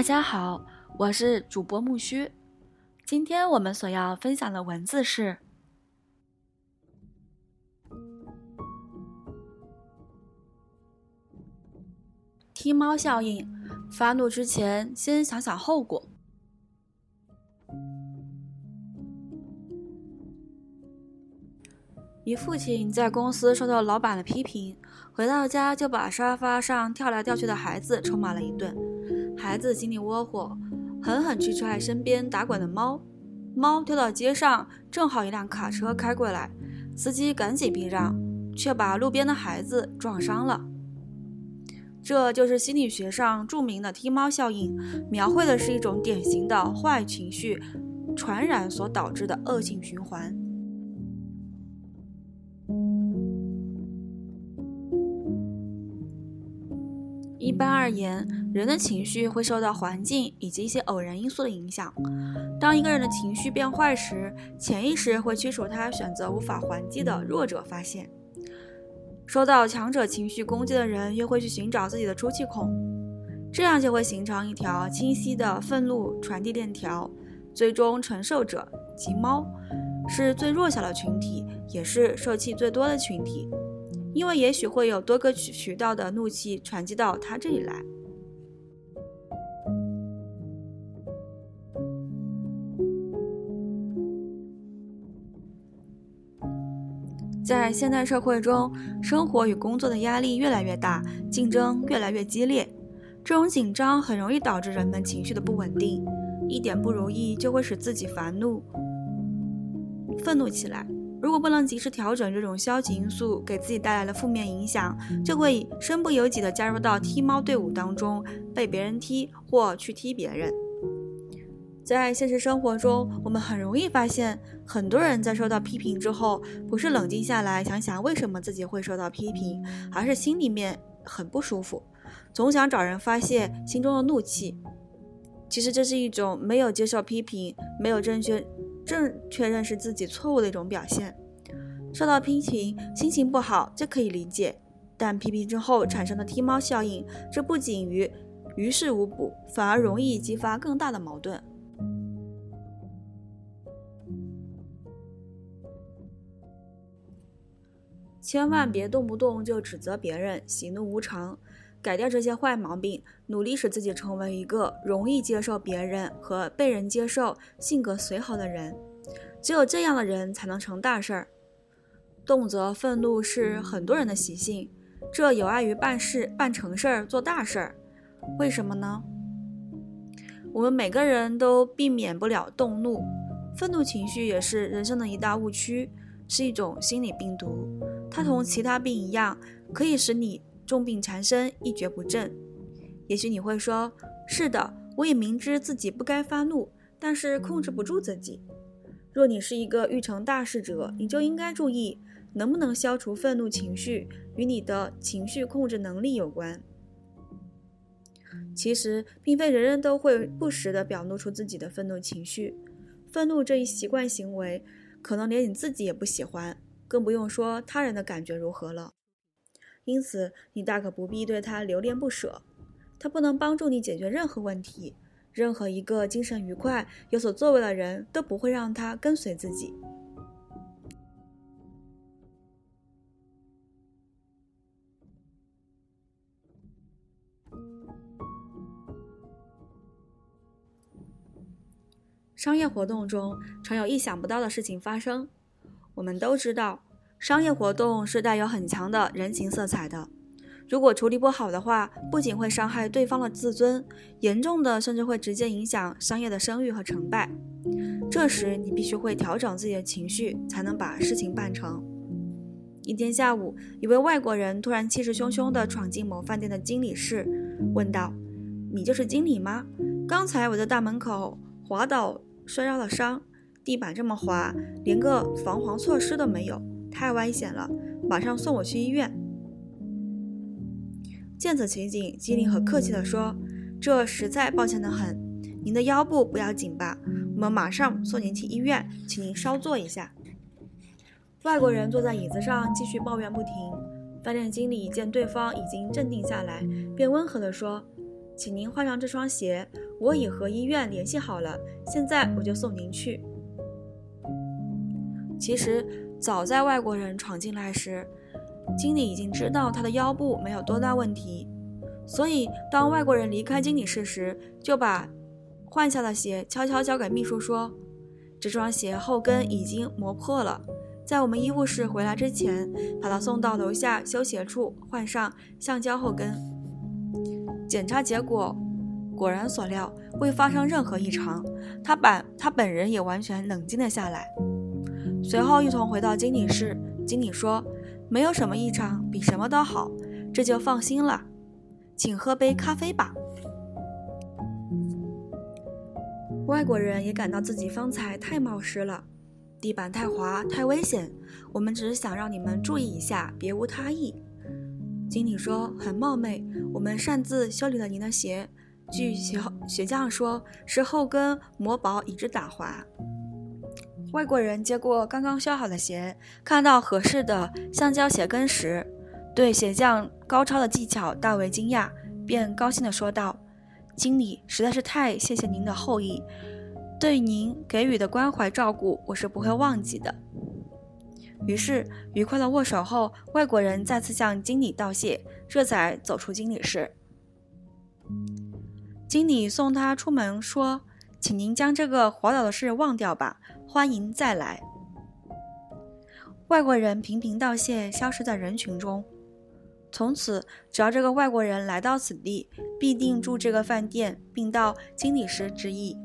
大家好，我是主播木须。今天我们所要分享的文字是“踢猫效应”。发怒之前，先想想后果。一父亲在公司受到老板的批评，回到家就把沙发上跳来跳去的孩子臭骂了一顿。孩子心里窝火，狠狠去踹身边打滚的猫，猫跳到街上，正好一辆卡车开过来，司机赶紧避让，却把路边的孩子撞伤了。这就是心理学上著名的踢猫效应，描绘的是一种典型的坏情绪传染所导致的恶性循环。一般而言，人的情绪会受到环境以及一些偶然因素的影响。当一个人的情绪变坏时，潜意识会驱使他选择无法还击的弱者发现。受到强者情绪攻击的人，又会去寻找自己的出气孔，这样就会形成一条清晰的愤怒传递链条。最终承受者及猫，是最弱小的群体，也是受气最多的群体。因为也许会有多个渠道的怒气传递到他这里来。在现代社会中，生活与工作的压力越来越大，竞争越来越激烈，这种紧张很容易导致人们情绪的不稳定，一点不如意就会使自己烦怒、愤怒起来。如果不能及时调整这种消极因素给自己带来的负面影响，就会身不由己地加入到踢猫队伍当中，被别人踢或去踢别人。在现实生活中，我们很容易发现，很多人在受到批评之后，不是冷静下来想想为什么自己会受到批评，而是心里面很不舒服，总想找人发泄心中的怒气。其实这是一种没有接受批评，没有正确。正确认识自己错误的一种表现。受到批评，心情不好，这可以理解。但批评之后产生的踢猫效应，这不仅于于事无补，反而容易激发更大的矛盾。千万别动不动就指责别人，喜怒无常。改掉这些坏毛病，努力使自己成为一个容易接受别人和被人接受、性格随和的人。只有这样的人才能成大事儿。动辄愤怒是很多人的习性，这有碍于办事、办成事儿、做大事儿。为什么呢？我们每个人都避免不了动怒，愤怒情绪也是人生的一大误区，是一种心理病毒。它同其他病一样，可以使你。重病缠身，一蹶不振。也许你会说：“是的，我也明知自己不该发怒，但是控制不住自己。”若你是一个欲成大事者，你就应该注意，能不能消除愤怒情绪，与你的情绪控制能力有关。其实，并非人人都会不时地表露出自己的愤怒情绪。愤怒这一习惯行为，可能连你自己也不喜欢，更不用说他人的感觉如何了。因此，你大可不必对他留恋不舍，他不能帮助你解决任何问题。任何一个精神愉快、有所作为的人都不会让他跟随自己。商业活动中常有意想不到的事情发生，我们都知道。商业活动是带有很强的人情色彩的，如果处理不好的话，不仅会伤害对方的自尊，严重的甚至会直接影响商业的声誉和成败。这时你必须会调整自己的情绪，才能把事情办成。一天下午，一位外国人突然气势汹汹地闯进某饭店的经理室，问道：“你就是经理吗？刚才我在大门口滑倒摔伤了伤，地板这么滑，连个防滑措施都没有。”太危险了，马上送我去医院。见此情景，机灵很客气地说：“这实在抱歉得很，您的腰部不要紧吧？我们马上送您去医院，请您稍坐一下。”外国人坐在椅子上继续抱怨不停。饭店经理见对方已经镇定下来，便温和地说：“请您换上这双鞋，我已和医院联系好了，现在我就送您去。”其实，早在外国人闯进来时，经理已经知道他的腰部没有多大问题，所以当外国人离开经理室时，就把换下的鞋悄悄交给秘书说：“这双鞋后跟已经磨破了，在我们医务室回来之前，把它送到楼下修鞋处换上橡胶后跟。”检查结果果然所料，未发生任何异常，他本他本人也完全冷静了下来。随后一同回到经理室，经理说：“没有什么异常，比什么都好，这就放心了。请喝杯咖啡吧。”外国人也感到自己方才太冒失了，地板太滑，太危险。我们只是想让你们注意一下，别无他意。经理说：“很冒昧，我们擅自修理了您的鞋。据鞋鞋匠说，是后跟磨薄以致打滑。”外国人接过刚刚修好的鞋，看到合适的橡胶鞋跟时，对鞋匠高超的技巧大为惊讶，便高兴地说道：“经理实在是太谢谢您的厚意，对您给予的关怀照顾，我是不会忘记的。”于是愉快的握手后，外国人再次向经理道谢，这才走出经理室。经理送他出门说：“请您将这个滑倒的事忘掉吧。”欢迎再来。外国人频频道谢，消失在人群中。从此，只要这个外国人来到此地，必定住这个饭店，并到经理时致意。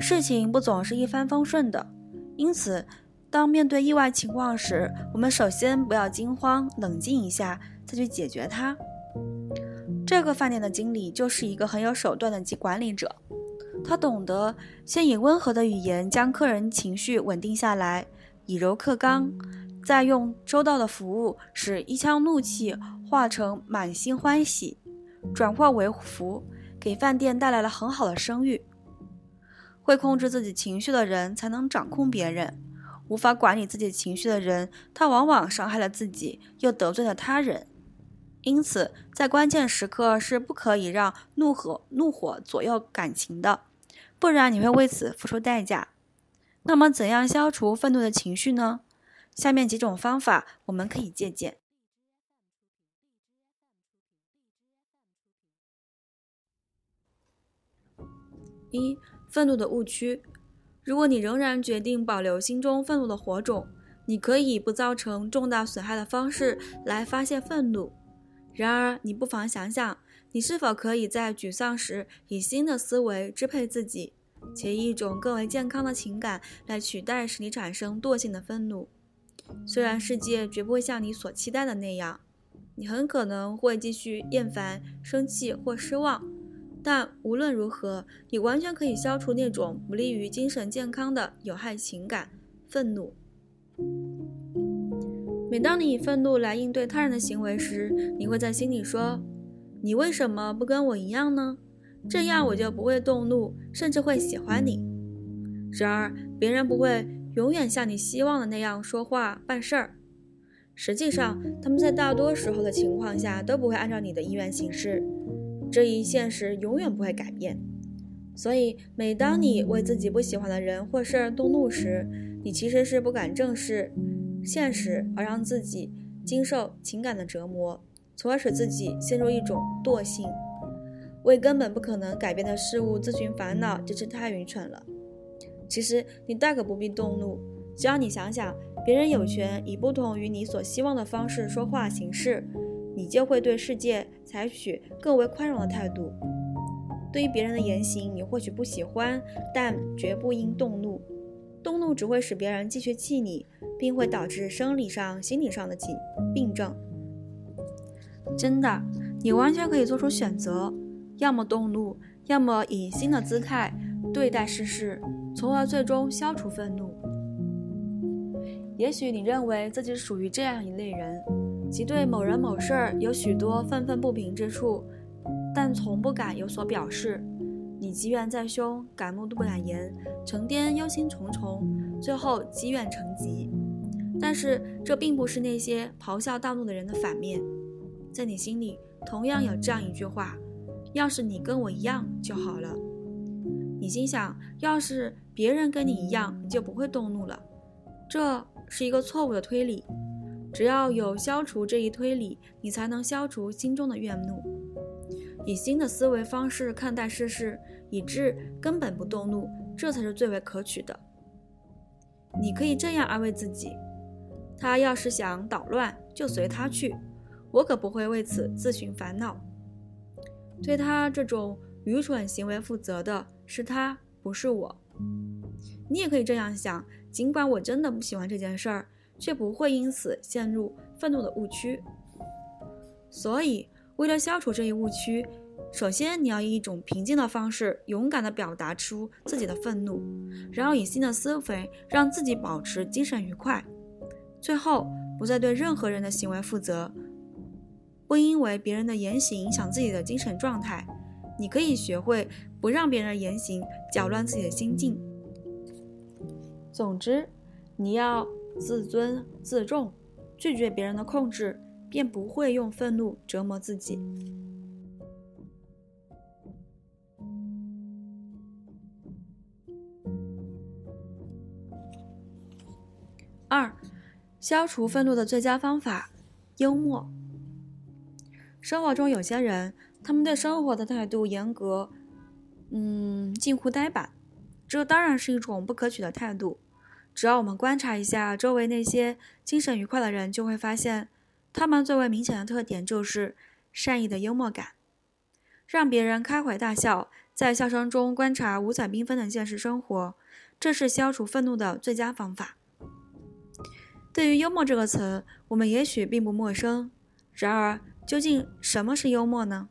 事情不总是一帆风顺的，因此，当面对意外情况时，我们首先不要惊慌，冷静一下，再去解决它。这个饭店的经理就是一个很有手段的及管理者。他懂得先以温和的语言将客人情绪稳定下来，以柔克刚，再用周到的服务使一腔怒气化成满心欢喜，转化为福，给饭店带来了很好的声誉。会控制自己情绪的人才能掌控别人，无法管理自己情绪的人，他往往伤害了自己，又得罪了他人。因此，在关键时刻是不可以让怒火怒火左右感情的。不然你会为此付出代价。那么，怎样消除愤怒的情绪呢？下面几种方法我们可以借鉴：一、愤怒的误区。如果你仍然决定保留心中愤怒的火种，你可以不造成重大损害的方式来发泄愤怒。然而，你不妨想想。你是否可以在沮丧时以新的思维支配自己，且以一种更为健康的情感来取代使你产生惰性的愤怒？虽然世界绝不会像你所期待的那样，你很可能会继续厌烦、生气或失望，但无论如何，你完全可以消除那种不利于精神健康的有害情感——愤怒。每当你以愤怒来应对他人的行为时，你会在心里说。你为什么不跟我一样呢？这样我就不会动怒，甚至会喜欢你。然而，别人不会永远像你希望的那样说话办事儿。实际上，他们在大多时候的情况下都不会按照你的意愿行事。这一现实永远不会改变。所以，每当你为自己不喜欢的人或事儿动怒时，你其实是不敢正视现实，而让自己经受情感的折磨。从而使自己陷入一种惰性，为根本不可能改变的事物自寻烦恼，真是太愚蠢了。其实你大可不必动怒，只要你想想，别人有权以不同于你所希望的方式说话行事，你就会对世界采取更为宽容的态度。对于别人的言行，你或许不喜欢，但绝不应动怒。动怒只会使别人继续气你，并会导致生理上、心理上的疾病症。真的，你完全可以做出选择，要么动怒，要么以新的姿态对待世事，从而最终消除愤怒。也许你认为自己属于这样一类人，即对某人某事儿有许多愤愤不平之处，但从不敢有所表示。你积怨在胸，敢怒不敢言，成天忧心忡忡，最后积怨成疾。但是这并不是那些咆哮大怒的人的反面。在你心里，同样有这样一句话：要是你跟我一样就好了。你心想，要是别人跟你一样，你就不会动怒了。这是一个错误的推理。只要有消除这一推理，你才能消除心中的怨怒，以新的思维方式看待世事，以致根本不动怒，这才是最为可取的。你可以这样安慰自己：他要是想捣乱，就随他去，我可不会为此自寻烦恼。对他这种愚蠢行为负责的是他，不是我。你也可以这样想：尽管我真的不喜欢这件事儿。却不会因此陷入愤怒的误区。所以，为了消除这一误区，首先你要以一种平静的方式，勇敢地表达出自己的愤怒，然后以新的思维让自己保持精神愉快。最后，不再对任何人的行为负责，不因为别人的言行影响自己的精神状态。你可以学会不让别人言行搅乱自己的心境。总之，你要。自尊自重，拒绝别人的控制，便不会用愤怒折磨自己。二，消除愤怒的最佳方法：幽默。生活中有些人，他们对生活的态度严格，嗯，近乎呆板，这当然是一种不可取的态度。只要我们观察一下周围那些精神愉快的人，就会发现，他们最为明显的特点就是善意的幽默感，让别人开怀大笑，在笑声中观察五彩缤纷的现实生活，这是消除愤怒的最佳方法。对于幽默这个词，我们也许并不陌生。然而，究竟什么是幽默呢？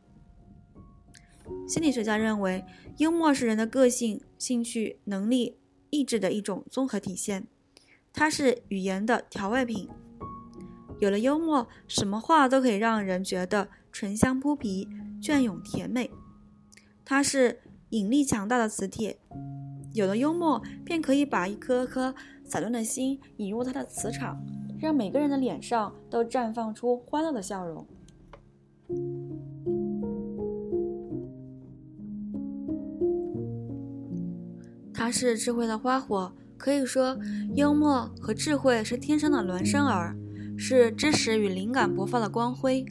心理学家认为，幽默是人的个性、兴趣、能力。意志的一种综合体现，它是语言的调味品。有了幽默，什么话都可以让人觉得醇香扑鼻、隽永甜美。它是引力强大的磁铁，有了幽默，便可以把一颗颗散乱的心引入它的磁场，让每个人的脸上都绽放出欢乐的笑容。它是智慧的花火，可以说，幽默和智慧是天生的孪生儿，是知识与灵感勃发的光辉。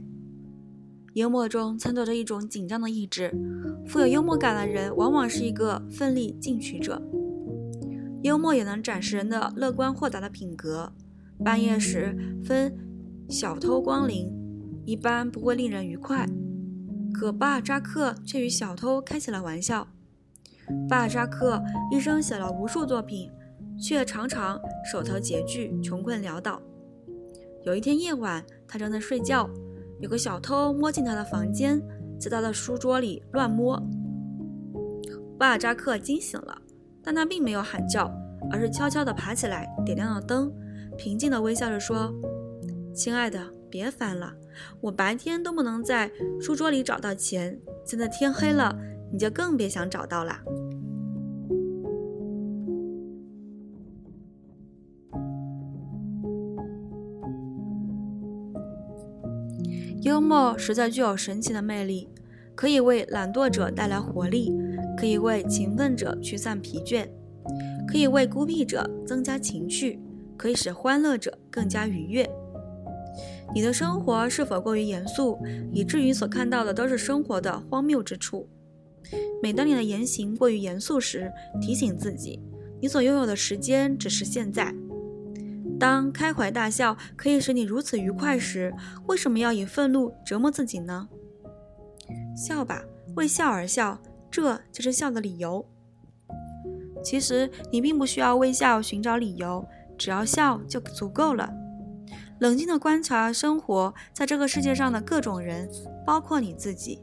幽默中掺杂着一种紧张的意志，富有幽默感的人往往是一个奋力进取者。幽默也能展示人的乐观豁达的品格。半夜时分小偷光临，一般不会令人愉快，可巴尔扎克却与小偷开起了玩笑。巴尔扎克一生写了无数作品，却常常手头拮据、穷困潦倒。有一天夜晚，他正在睡觉，有个小偷摸进他的房间，在他的书桌里乱摸。巴尔扎克惊醒了，但他并没有喊叫，而是悄悄地爬起来，点亮了灯，平静地微笑着说：“亲爱的，别烦了，我白天都不能在书桌里找到钱，现在天黑了。”你就更别想找到了。幽默实在具有神奇的魅力，可以为懒惰者带来活力，可以为勤奋者驱散疲倦，可以为孤僻者增加情趣，可以使欢乐者更加愉悦。你的生活是否过于严肃，以至于所看到的都是生活的荒谬之处？每当你的言行过于严肃时，提醒自己，你所拥有的时间只是现在。当开怀大笑可以使你如此愉快时，为什么要以愤怒折磨自己呢？笑吧，为笑而笑，这就是笑的理由。其实你并不需要为笑寻找理由，只要笑就足够了。冷静地观察生活在这个世界上的各种人，包括你自己，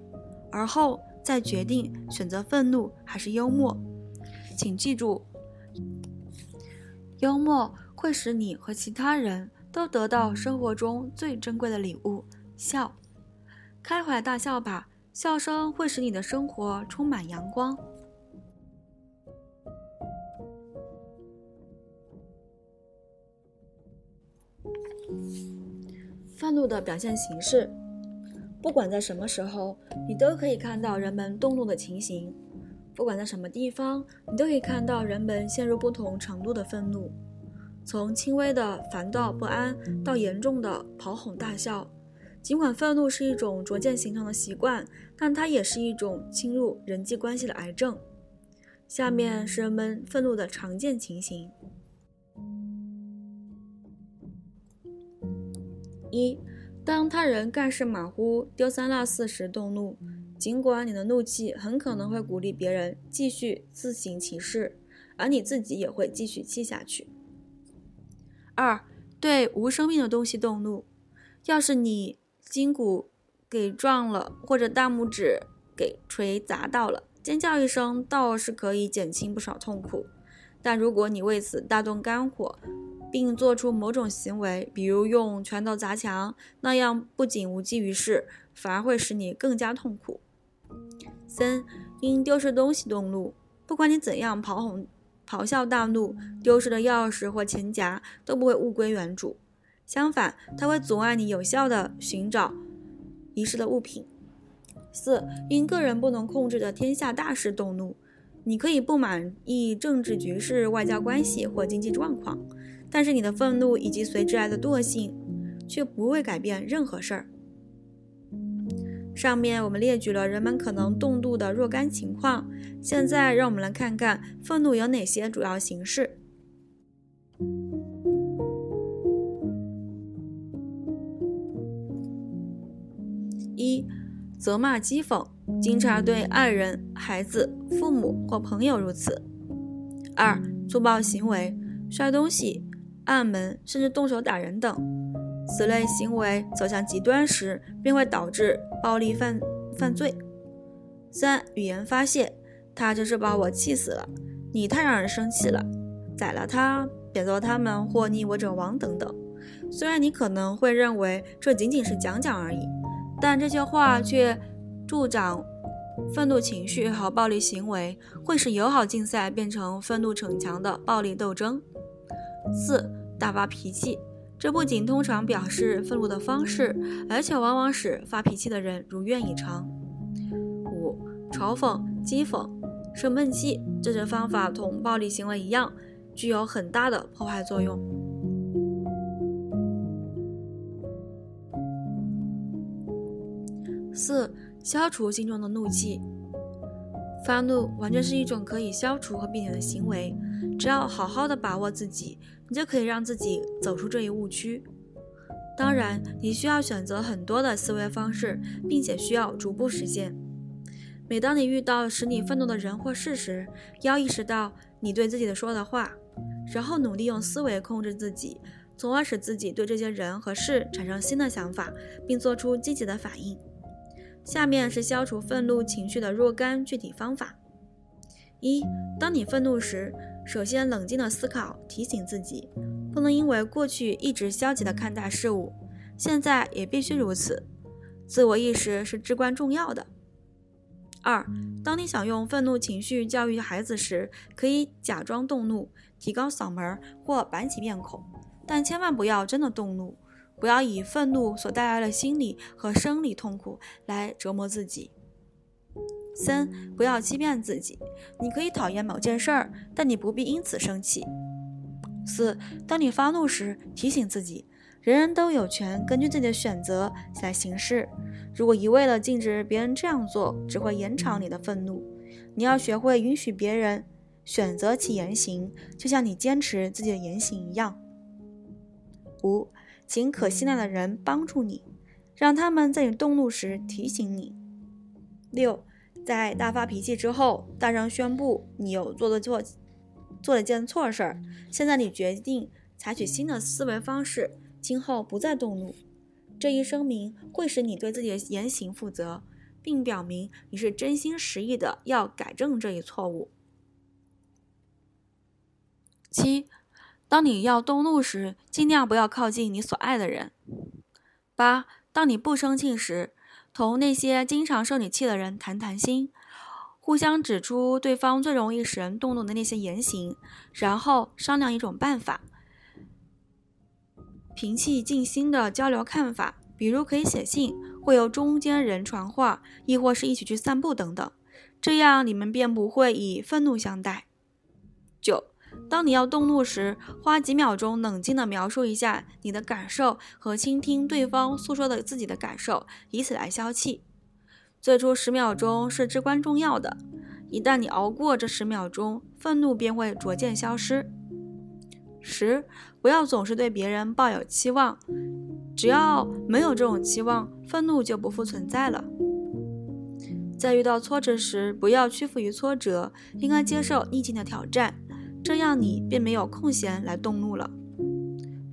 而后。再决定选择愤怒还是幽默，请记住，幽默会使你和其他人都得到生活中最珍贵的礼物——笑。开怀大笑吧，笑声会使你的生活充满阳光。愤怒的表现形式。不管在什么时候，你都可以看到人们动怒的情形；不管在什么地方，你都可以看到人们陷入不同程度的愤怒，从轻微的烦躁不安到严重的跑哄大笑。尽管愤怒是一种逐渐形成的习惯，但它也是一种侵入人际关系的癌症。下面是人们愤怒的常见情形：一、当他人干事马虎、丢三落四时动怒，尽管你的怒气很可能会鼓励别人继续自行其事，而你自己也会继续气下去。二、对无生命的东西动怒，要是你。筋骨给撞了，或者大拇指给锤砸到了，尖叫一声倒是可以减轻不少痛苦。但如果你为此大动肝火，并做出某种行为，比如用拳头砸墙，那样不仅无济于事，反而会使你更加痛苦。三，因丢失东西动怒，不管你怎样咆哄、咆哮大怒，丢失的钥匙或钱夹都不会物归原主。相反，它会阻碍你有效的寻找遗失的物品。四，因个人不能控制的天下大事动怒，你可以不满意政治局势、外交关系或经济状况，但是你的愤怒以及随之而来的惰性却不会改变任何事儿。上面我们列举了人们可能动怒的若干情况，现在让我们来看看愤怒有哪些主要形式。一、责骂讥讽，经常对爱人、孩子、父母或朋友如此。二、粗暴行为，摔东西、按门，甚至动手打人等。此类行为走向极端时，便会导致暴力犯犯罪。三、语言发泄，他真是把我气死了，你太让人生气了，宰了他，贬谪他们，或逆我者亡等等。虽然你可能会认为这仅仅是讲讲而已。但这些话却助长愤怒情绪和暴力行为，会使友好竞赛变成愤怒逞强的暴力斗争。四、大发脾气，这不仅通常表示愤怒的方式，而且往往使发脾气的人如愿以偿。五、嘲讽、讥讽、生闷气，这些方法同暴力行为一样，具有很大的破坏作用。四、消除心中的怒气。发怒完全是一种可以消除和避免的行为，只要好好的把握自己，你就可以让自己走出这一误区。当然，你需要选择很多的思维方式，并且需要逐步实现。每当你遇到使你愤怒的人或事时，要意识到你对自己的说的话，然后努力用思维控制自己，从而使自己对这些人和事产生新的想法，并做出积极的反应。下面是消除愤怒情绪的若干具体方法：一、当你愤怒时，首先冷静的思考，提醒自己，不能因为过去一直消极的看待事物，现在也必须如此。自我意识是至关重要的。二、当你想用愤怒情绪教育孩子时，可以假装动怒，提高嗓门或板起面孔，但千万不要真的动怒。不要以愤怒所带来的心理和生理痛苦来折磨自己。三，不要欺骗自己。你可以讨厌某件事儿，但你不必因此生气。四，当你发怒时，提醒自己，人人都有权根据自己的选择来行事。如果一味的禁止别人这样做，只会延长你的愤怒。你要学会允许别人选择其言行，就像你坚持自己的言行一样。五。请可信赖的人帮助你，让他们在你动怒时提醒你。六，在大发脾气之后，大声宣布你有做的错，做了件错事儿。现在你决定采取新的思维方式，今后不再动怒。这一声明会使你对自己的言行负责，并表明你是真心实意的要改正这一错误。七。当你要动怒时，尽量不要靠近你所爱的人。八，当你不生气时，同那些经常受你气的人谈谈心，互相指出对方最容易使人动怒的那些言行，然后商量一种办法，平气静心的交流看法。比如可以写信，会由中间人传话，亦或是一起去散步等等，这样你们便不会以愤怒相待。九，当你要动怒时，花几秒钟冷静地描述一下你的感受和倾听对方诉说的自己的感受，以此来消气。最初十秒钟是至关重要的，一旦你熬过这十秒钟，愤怒便会逐渐消失。十，不要总是对别人抱有期望，只要没有这种期望，愤怒就不复存在了。在遇到挫折时，不要屈服于挫折，应该接受逆境的挑战，这样你便没有空闲来动怒了。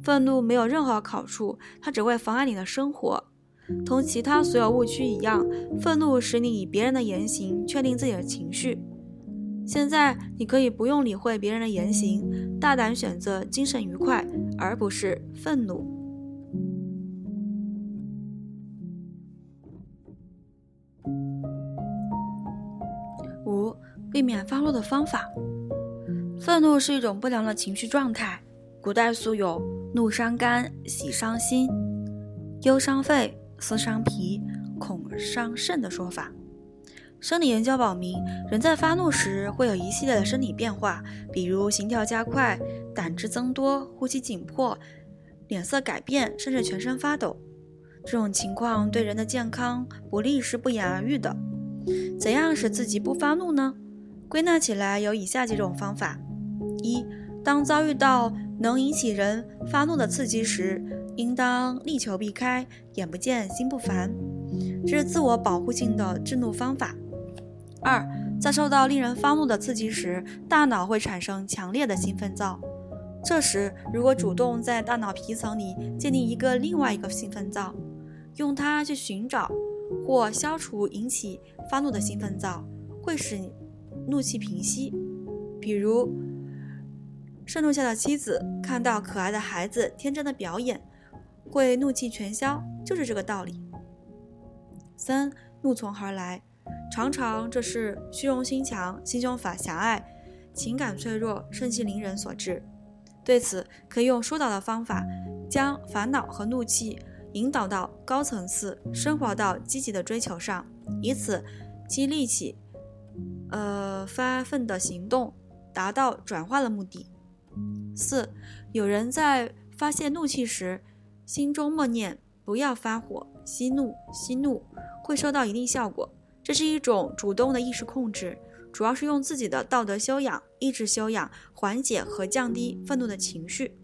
愤怒没有任何好处，它只会妨碍你的生活。同其他所有误区一样，愤怒使你以别人的言行确定自己的情绪。现在你可以不用理会别人的言行，大胆选择精神愉快，而不是愤怒。五、避免发怒的方法。愤怒是一种不良的情绪状态。古代素有“怒伤肝，喜伤心，忧伤肺”。思伤脾，恐伤肾的说法。生理研究表明，人在发怒时会有一系列的生理变化，比如心跳加快、胆汁增多、呼吸紧迫、脸色改变，甚至全身发抖。这种情况对人的健康不利是不言而喻的。怎样使自己不发怒呢？归纳起来有以下几种方法：一、当遭遇到能引起人发怒的刺激时，应当力求避开，眼不见心不烦，这是自我保护性的制怒方法。二，在受到令人发怒的刺激时，大脑会产生强烈的兴奋灶，这时如果主动在大脑皮层里建立一个另外一个兴奋灶，用它去寻找或消除引起发怒的兴奋灶，会使怒气平息。比如，盛怒下的妻子看到可爱的孩子天真的表演。会怒气全消，就是这个道理。三，怒从何来？常常这是虚荣心强、心胸狭狭隘、情感脆弱、盛气凌人所致。对此，可以用疏导的方法，将烦恼和怒气引导到高层次，升华到积极的追求上，以此激励起呃发奋的行动，达到转化的目的。四，有人在发泄怒气时。心中默念“不要发火，息怒，息怒”，会收到一定效果。这是一种主动的意识控制，主要是用自己的道德修养、意志修养缓解和降低愤怒的情绪。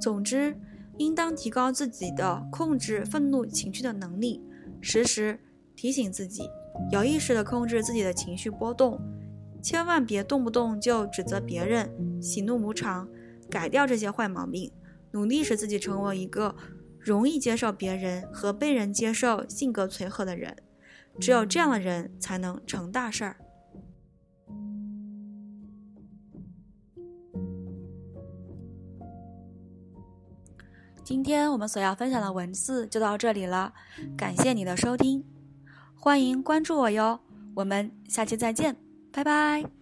总之，应当提高自己的控制愤怒情绪的能力，时时提醒自己，有意识地控制自己的情绪波动，千万别动不动就指责别人，喜怒无常，改掉这些坏毛病。努力使自己成为一个容易接受别人和被人接受、性格随和的人，只有这样的人才能成大事儿。今天我们所要分享的文字就到这里了，感谢你的收听，欢迎关注我哟，我们下期再见，拜拜。